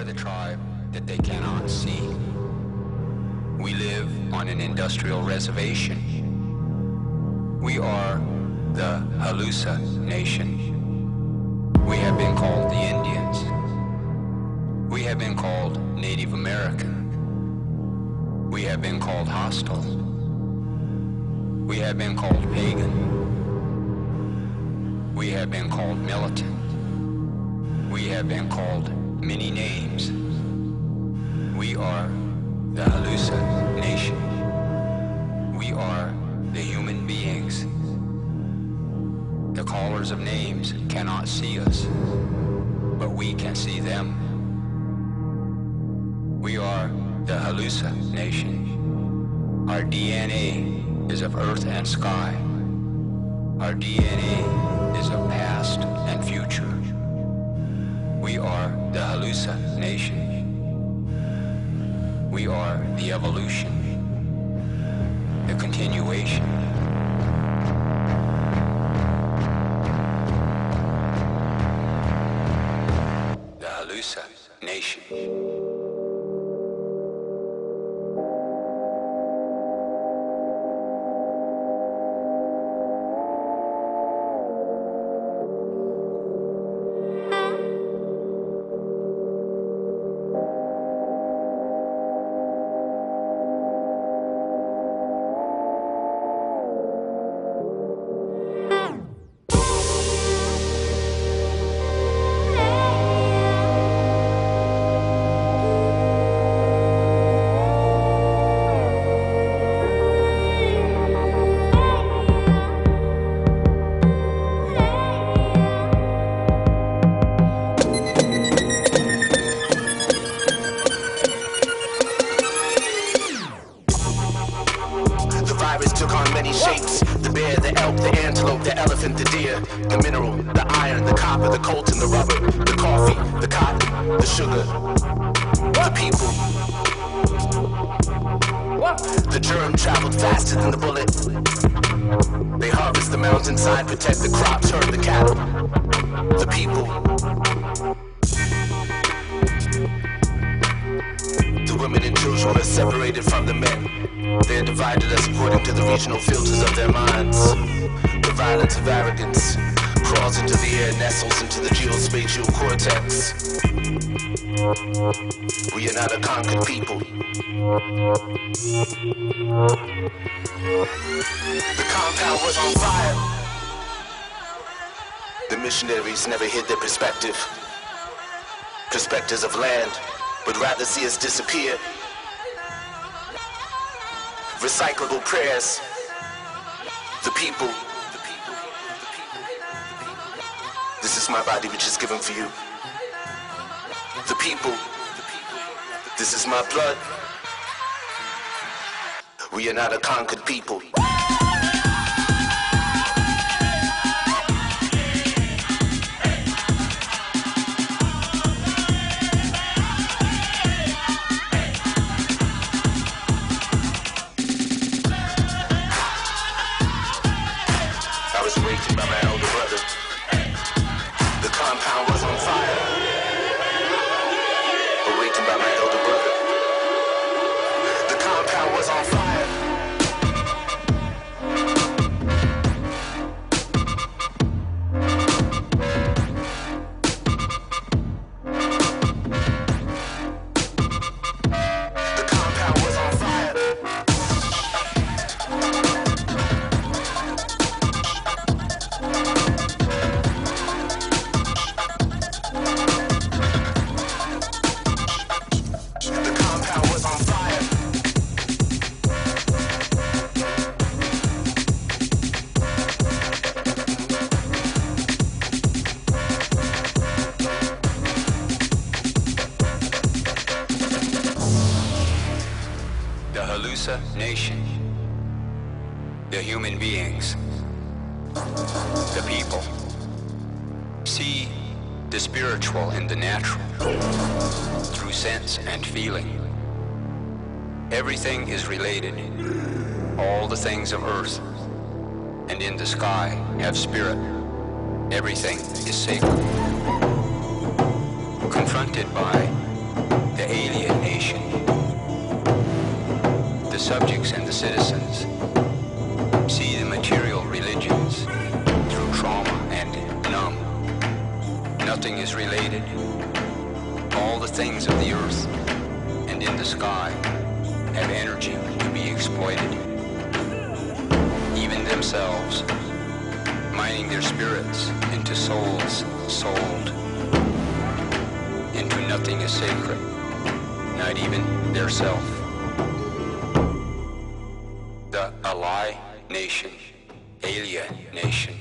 are the tribe that they cannot see. We live on an industrial reservation. We are the Halluci Nation. We have been called the Indians. We have been called Native American. We have been called hostile. We have been called pagan. We have been called militant. We have been called many names. We are the Halluci Nation. We are the human beings. The callers of names cannot see us, but we can see them. We are the Halluci Nation. Our DNA is of earth and sky. Our DNA is of past and future. We are the Halluci Nation. We are the evolution, the continuation. The Halluci the mineral, the iron, the copper, the coltan, the rubber, the coffee, the cotton, the sugar, the people. The germ traveled faster than the bullet. They harvest the mountainside, protect the crops, herd the cattle. The people. Were separated from the men. They are divided us according to the regional filters of their minds. The violence of arrogance crawls into the air, nestles into the geospatial cortex. We are not a conquered people. The compound was on fire. The missionaries never hid their perspective. Perspectives of land would rather see us disappear. Recyclable prayers. The people. This is my body which is given for you. The people. This is my blood. We are not a conquered people. Nation. The human beings. The people. See the spiritual in the natural through sense and feeling. Everything is related. All the things of earth and in the sky have spirit. Everything is sacred. Confronted by the alien subjects and the citizens see the material religions through trauma and numb. Nothing is related. All the things of the earth and in the sky have energy to be exploited. Even themselves, mining their spirits into souls sold. Into nothing is sacred, not even their self. Nation, Alien Nation.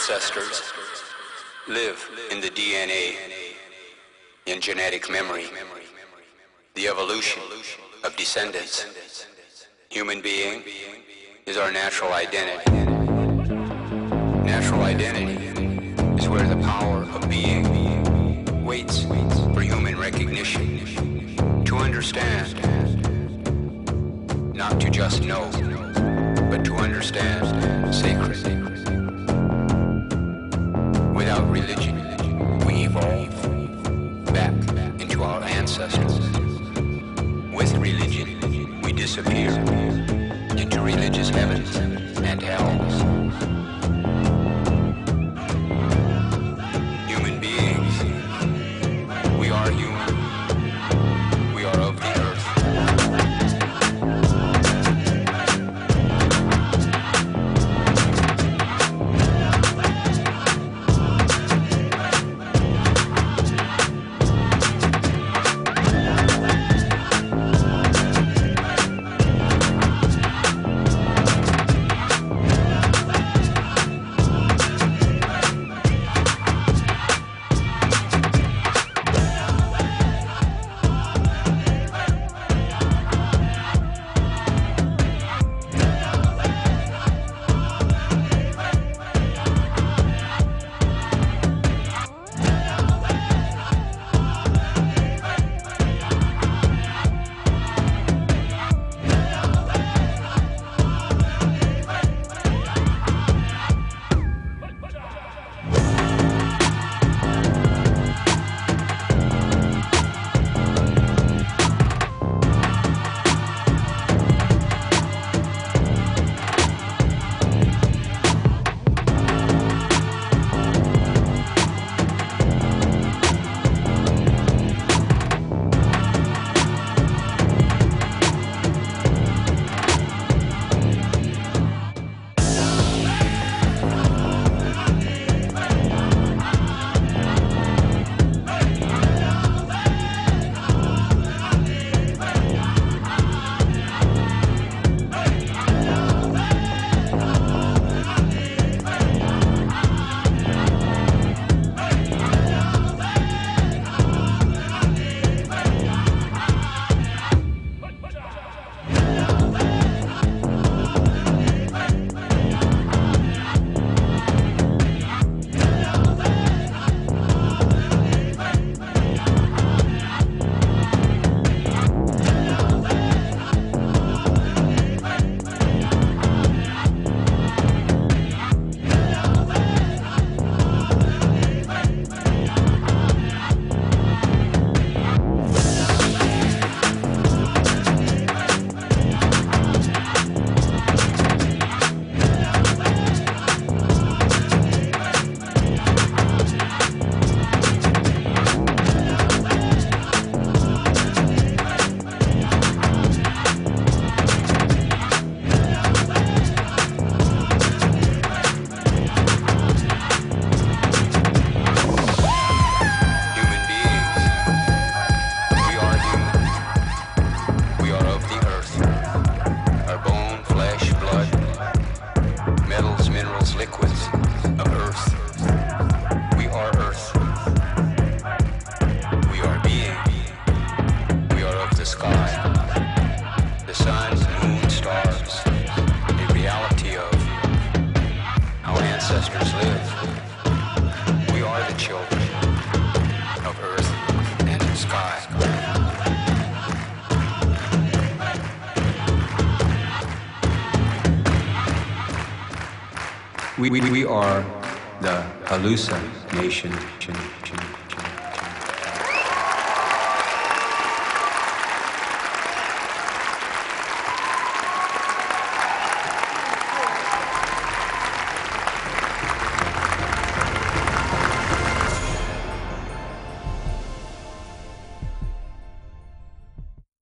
Ancestors live in the DNA, in genetic memory, the evolution of descendants. Human being is our natural identity. Natural identity is where the power of being waits for human recognition. To understand, not to just know, but to understand sacred. Disappear into religious heavens and hells. The reality of how ancestors lived. We are the children of earth and the sky. We, we, we are the Halluci nation.